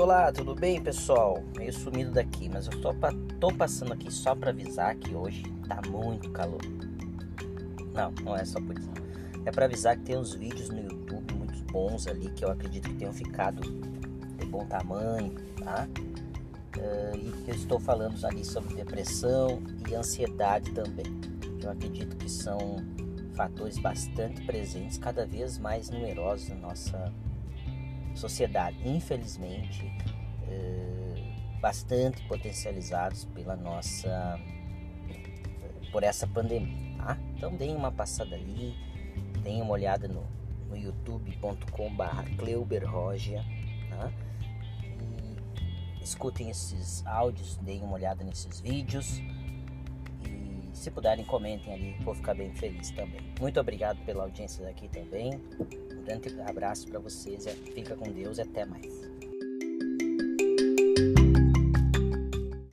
Olá, tudo bem, pessoal? Meio sumido daqui, mas eu tô, tô passando aqui só para avisar que hoje tá muito calor. Não, não é só por isso. É para avisar que tem uns vídeos no YouTube muito bons ali que eu acredito que tenham ficado de bom tamanho, tá? Uh, e eu estou falando ali sobre depressão e ansiedade também. Eu acredito que são fatores bastante presentes, cada vez mais numerosos na nossa sociedade, infelizmente, eh, bastante potencializados pela nossa por essa pandemia, tá? Então deem uma passada ali, deem uma olhada no, no youtube.com/barra Kleuberrogia, tá? E escutem esses áudios, deem uma olhada nesses vídeos se puderem comentem ali, vou ficar bem feliz também. Muito obrigado pela audiência daqui também. Um grande abraço para vocês, fica com Deus e até mais.